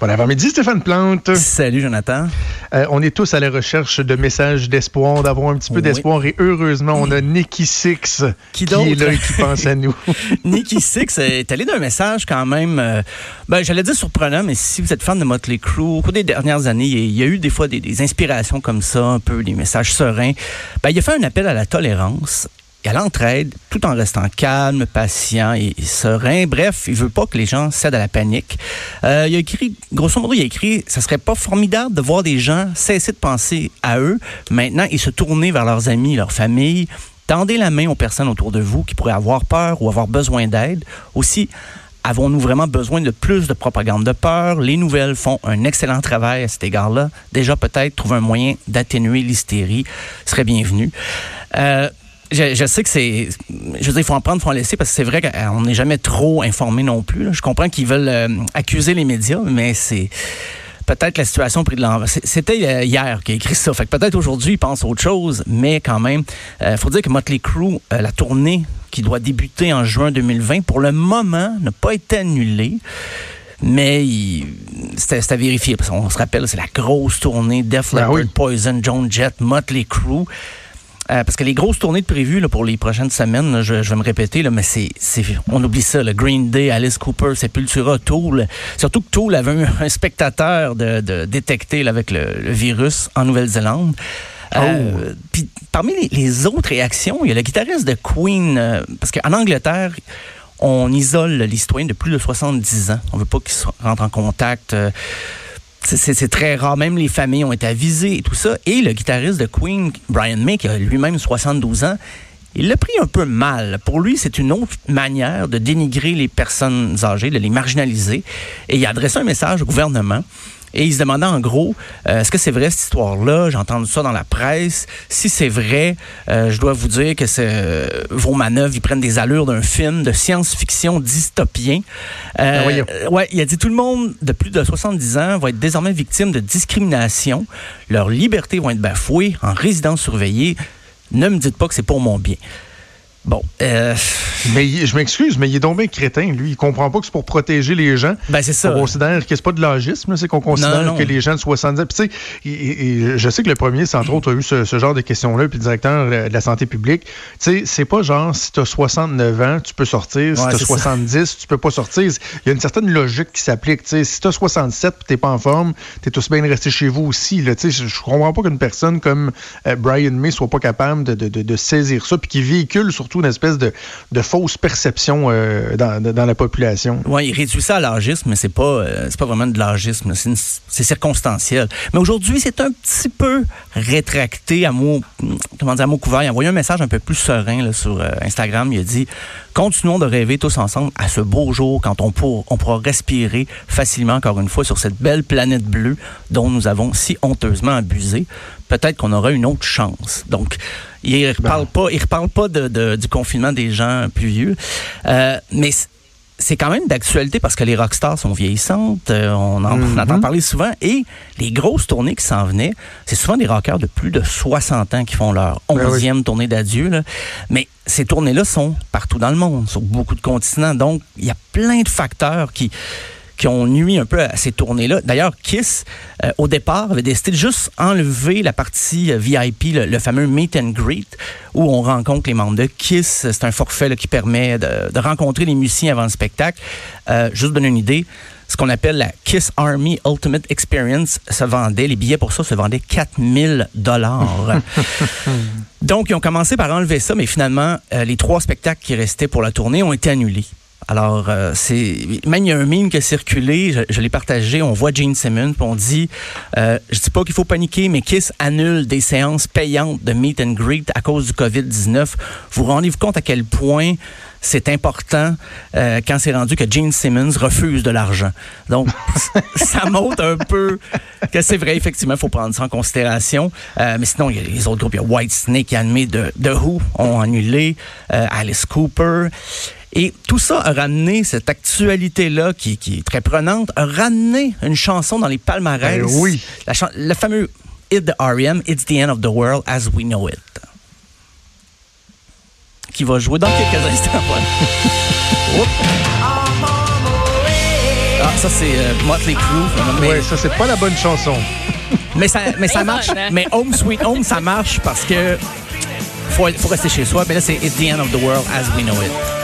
Bon avant-midi, Stéphane Plante. Salut, Jonathan. Euh, on est tous à la recherche de messages d'espoir, d'avoir un petit peu d'espoir. Et heureusement, on a Nicky Six qui, est là et qui pense à nous. Nicky Six est allé d'un message quand même, euh, ben, j'allais dire surprenant, mais si vous êtes fan de Motley Crue, au cours des dernières années, il y a eu des fois des, inspirations comme ça, un peu des messages sereins. Ben, il a fait un appel à la tolérance et à l'entraide, tout en restant calme, patient et, serein. Bref, il veut pas que les gens cèdent à la panique. Euh, il a écrit, grosso modo, il a écrit, ça serait pas formidable de voir des gens cesser de penser à eux maintenant et se tourner vers leurs amis, leur famille. Tendez la main aux personnes autour de vous qui pourraient avoir peur ou avoir besoin d'aide. Aussi, Avons-nous vraiment besoin de plus de propagande de peur? Les nouvelles font un excellent travail à cet égard-là. Déjà, peut-être trouver un moyen d'atténuer l'hystérie serait bienvenu. Euh, je, sais que c'est. Je veux dire, il faut en prendre, il faut en laisser, parce que c'est vrai qu'on n'est jamais trop informé non plus. Je comprends qu'ils veulent euh, accuser les médias, mais c'est. Peut-être la situation pris de l'envers. C'était euh, hier qu'il a écrit ça. Fait que peut-être aujourd'hui, il pense à autre chose, mais quand même, il euh, faut dire que Motley Crue, la tournée qui doit débuter en juin 2020, pour le moment, n'a pas été annulée. Mais c'était à vérifier. Parce qu'on se rappelle, c'est la grosse tournée Def ben Leppard, Poison, Joan Jett, Motley Crue. Euh, parce que les grosses tournées de prévues là, pour les prochaines semaines, je, vais me répéter, là, mais c'est, on oublie ça, le Green Day, Alice Cooper, Sepultura, Tool. Surtout que Tool avait un, spectateur de, de détecté avec le, virus en Nouvelle-Zélande. Euh, oh. Puis parmi les, autres réactions, il y a le guitariste de Queen, euh, parce qu'en Angleterre, on isole les citoyens de plus de 70 ans. On veut pas qu'ils rentrent en contact. C'est très rare. Même les familles ont été avisées et tout ça. Et le guitariste de Queen, Brian May, qui a lui-même 72 ans, il l'a pris un peu mal. Pour lui, c'est une autre manière de dénigrer les personnes âgées, de les marginaliser. Et il a adressé un message au gouvernement et il se demandait en gros, euh, est-ce que c'est vrai cette histoire-là? J'ai entendu ça dans la presse. Si c'est vrai, euh, je dois vous dire que euh, vos manœuvres, ils prennent des allures d'un film de science-fiction dystopien. Ah ouais, il a dit tout le monde de plus de 70 ans va être désormais victime de discrimination. Leurs libertés vont être bafouées en résidence surveillée. Ne me dites pas que c'est pour mon bien. Bon. Euh... Mais je m'excuse, mais il est donc bien crétin, lui. Il comprend pas que c'est pour protéger les gens. Ben, c'est ça. On considère que c'est pas de logisme, c'est qu'on considère que les gens de 70 ans. Puis, tu sais, je sais que le premier, c'est entre autres, a eu ce, genre de questions-là, puis le directeur de la santé publique. Tu sais, c'est pas genre, si tu as 69 ans, tu peux sortir. Si tu as 70, tu peux pas sortir. Il y a une certaine logique qui s'applique. Tu sais, si tu as 67 et tu pas en forme, tu es aussi bien de rester chez vous aussi. Là. Tu sais, je comprends pas qu'une personne comme euh, Brian May soit pas capable de, de, de, saisir ça, puis qui véhicule surtout une espèce de, fausse perception euh, dans, la population. Oui, il réduit ça à l'âgisme, mais c'est pas, euh, pas vraiment de l'âgisme, c'est circonstanciel. Mais aujourd'hui, c'est un petit peu rétracté à mot, comment dire, à mot couvert. Il a envoyé un message un peu plus serein sur euh, Instagram. Il a dit Continuons de rêver tous ensemble à ce beau jour quand on, on pourra respirer facilement, encore une fois, sur cette belle planète bleue dont nous avons si honteusement abusé. Peut-être qu'on aura une autre chance. Donc, il ne reparle pas, il reparle pas de, du confinement des gens plus vieux. Euh, mais c'est quand même d'actualité parce que les rockstars sont vieillissantes, euh, on, en, entend parler souvent, et les grosses tournées qui s'en venaient, c'est souvent des rockers de plus de 60 ans qui font leur 11e ben tournée d'adieu. Mais ces tournées-là sont partout dans le monde, sur beaucoup de continents. Donc, il y a plein de facteurs qui qui ont nuit un peu à ces tournées-là. D'ailleurs, Kiss, euh, au départ, avait décidé de juste enlever la partie euh, VIP, le, fameux meet and greet, où on rencontre les membres de Kiss. C'est un forfait qui permet de, rencontrer les musiciens avant le spectacle. Euh, juste donner une idée, ce qu'on appelle la Kiss Army Ultimate Experience se vendait, les billets pour ça se vendaient 4000 dollars. Donc, ils ont commencé par enlever ça, mais finalement, euh, les trois spectacles qui restaient pour la tournée ont été annulés. Alors, euh, c'est même il y a un meme qui a circulé, je, l'ai partagé, on voit Gene Simmons, puis on dit, euh, je dis pas qu'il faut paniquer, mais Kiss annule des séances payantes de meet and greet à cause du COVID-19. Vous rendez-vous compte à quel point c'est important euh, quand c'est rendu que Gene Simmons refuse de l'argent? Donc, ça montre un peu que c'est vrai, effectivement, il faut prendre ça en considération. Euh, mais sinon, il y a les autres groupes. Il y a White Snake qui a animé de, The Who, ont annulé, euh, Alice Cooper. Et tout ça a ramené cette actualité-là, qui, est très prenante, a ramené une chanson dans les palmarès. Ben oui. le fameux Hit the R.E.M., It's the End of the World as We Know It qui va jouer dans quelques instants. ah, Ça, c'est euh, Motley Crue. Oui, ça, c'est pas la bonne chanson. mais ça, mais ça marche. Mais Home Sweet Home, ça marche parce que faut, faut rester chez soi. Mais là, c'est It's the end of the world as we know it.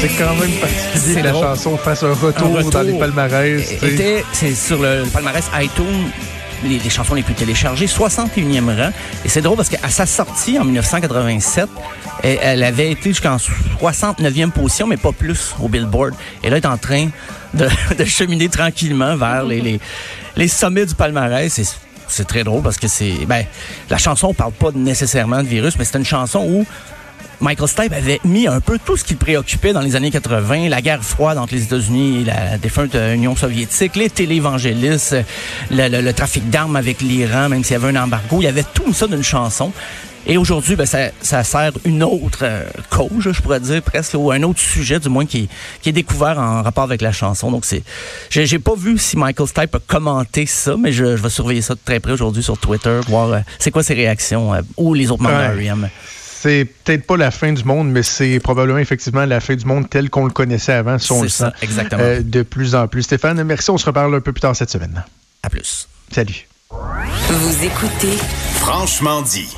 C'est quand même particulier que la chanson fasse un retour, dans les palmarès. C'est sur le, palmarès iTunes les, chansons les plus téléchargées, 61e rang. Et c'est drôle parce qu'à sa sortie en 1987, elle, avait été jusqu'en 69e position, mais pas plus au Billboard. Et là, elle est en train de, cheminer tranquillement vers les, les, sommets du palmarès. C'est très drôle parce que c'est... Ben, la chanson parle pas nécessairement de virus, mais c'est une chanson où Michael Stipe avait mis un peu tout ce qui le préoccupait dans les années 80, la guerre froide entre les États-Unis et la défunte Union soviétique, les télévangélistes, le, le, trafic d'armes avec l'Iran, même s'il y avait un embargo, il y avait tout ça d'une chanson. Et aujourd'hui, ben, ça, ça, sert une autre euh, cause, je pourrais dire presque, ou un autre sujet du moins qui, qui est découvert en rapport avec la chanson. Donc c'est, j'ai, pas vu si Michael Stipe a commenté ça, mais je, vais surveiller ça de très près aujourd'hui sur Twitter, voir euh, c'est quoi ses réactions euh, ou les autres membres de R.E.M c'est peut-être pas la fin du monde, mais c'est probablement effectivement la fin du monde tel qu'on le connaissait avant, si on le ça, exactement. Euh, de plus en plus. Stéphane, merci. On se reparle un peu plus tard cette semaine. À plus. Salut. Vous écoutez Franchement dit.